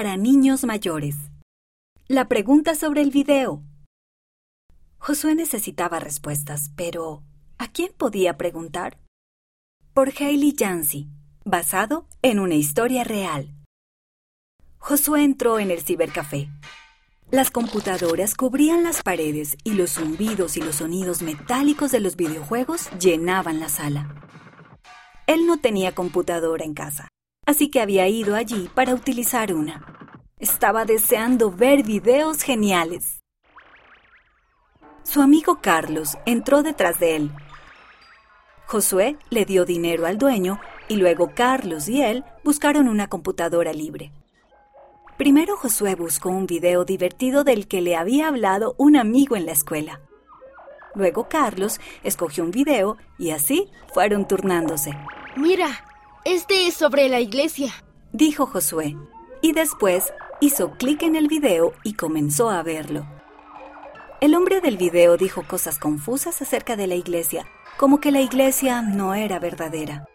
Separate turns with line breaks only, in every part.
para niños mayores. La pregunta sobre el video. Josué necesitaba respuestas, pero ¿a quién podía preguntar? Por Hailey Yancey, basado en una historia real. Josué entró en el cibercafé. Las computadoras cubrían las paredes y los zumbidos y los sonidos metálicos de los videojuegos llenaban la sala. Él no tenía computadora en casa, así que había ido allí para utilizar una. Estaba deseando ver videos geniales. Su amigo Carlos entró detrás de él. Josué le dio dinero al dueño y luego Carlos y él buscaron una computadora libre. Primero Josué buscó un video divertido del que le había hablado un amigo en la escuela. Luego Carlos escogió un video y así fueron turnándose.
Mira, este es sobre la iglesia,
dijo Josué, y después hizo clic en el video y comenzó a verlo. El hombre del video dijo cosas confusas acerca de la iglesia, como que la iglesia no era verdadera.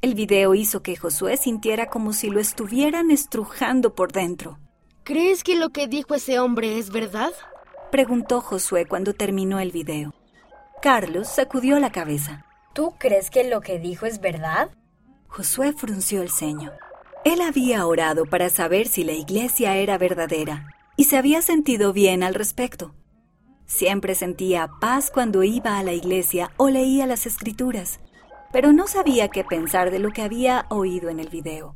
El video hizo que Josué sintiera como si lo estuvieran estrujando por dentro.
¿Crees que lo que dijo ese hombre es verdad?
Preguntó Josué cuando terminó el video. Carlos sacudió la cabeza.
¿Tú crees que lo que dijo es verdad?
Josué frunció el ceño. Él había orado para saber si la iglesia era verdadera y se había sentido bien al respecto. Siempre sentía paz cuando iba a la iglesia o leía las escrituras pero no sabía qué pensar de lo que había oído en el video.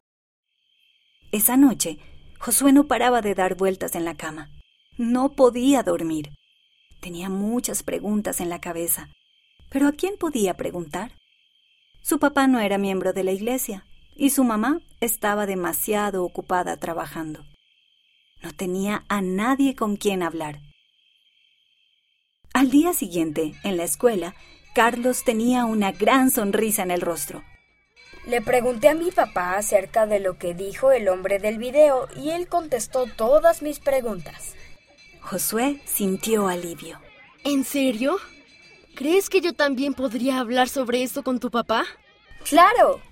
Esa noche, Josué no paraba de dar vueltas en la cama. No podía dormir. Tenía muchas preguntas en la cabeza. ¿Pero a quién podía preguntar? Su papá no era miembro de la iglesia y su mamá estaba demasiado ocupada trabajando. No tenía a nadie con quien hablar. Al día siguiente, en la escuela, Carlos tenía una gran sonrisa en el rostro.
Le pregunté a mi papá acerca de lo que dijo el hombre del video y él contestó todas mis preguntas.
Josué sintió alivio.
¿En serio? ¿Crees que yo también podría hablar sobre esto con tu papá?
Claro.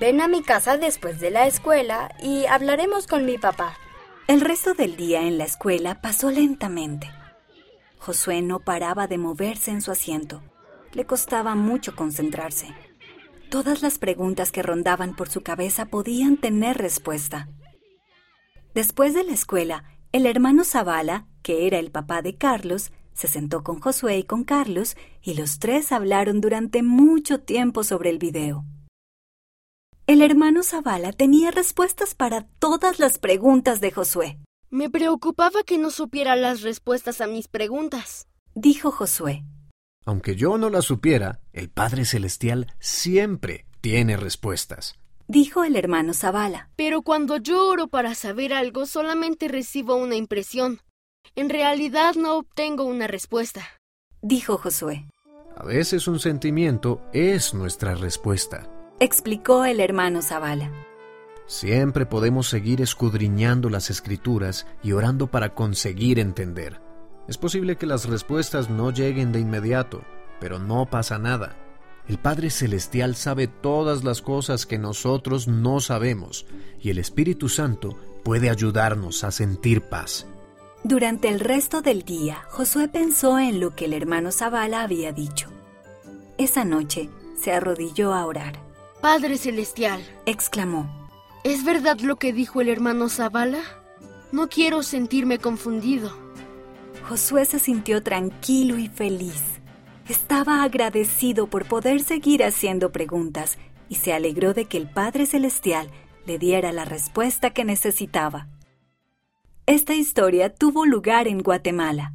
Ven a mi casa después de la escuela y hablaremos con mi papá.
El resto del día en la escuela pasó lentamente. Josué no paraba de moverse en su asiento. Le costaba mucho concentrarse. Todas las preguntas que rondaban por su cabeza podían tener respuesta. Después de la escuela, el hermano Zavala, que era el papá de Carlos, se sentó con Josué y con Carlos y los tres hablaron durante mucho tiempo sobre el video. El hermano Zavala tenía respuestas para todas las preguntas de Josué.
Me preocupaba que no supiera las respuestas a mis preguntas,
dijo Josué.
Aunque yo no la supiera, el Padre Celestial siempre tiene respuestas.
Dijo el hermano Zavala.
Pero cuando yo oro para saber algo, solamente recibo una impresión. En realidad no obtengo una respuesta.
Dijo Josué.
A veces un sentimiento es nuestra respuesta.
Explicó el hermano Zavala.
Siempre podemos seguir escudriñando las escrituras y orando para conseguir entender. Es posible que las respuestas no lleguen de inmediato, pero no pasa nada. El Padre Celestial sabe todas las cosas que nosotros no sabemos y el Espíritu Santo puede ayudarnos a sentir paz.
Durante el resto del día, Josué pensó en lo que el hermano Zavala había dicho. Esa noche se arrodilló a orar.
Padre Celestial,
exclamó,
¿es verdad lo que dijo el hermano Zavala? No quiero sentirme confundido.
Josué se sintió tranquilo y feliz. Estaba agradecido por poder seguir haciendo preguntas y se alegró de que el Padre Celestial le diera la respuesta que necesitaba. Esta historia tuvo lugar en Guatemala.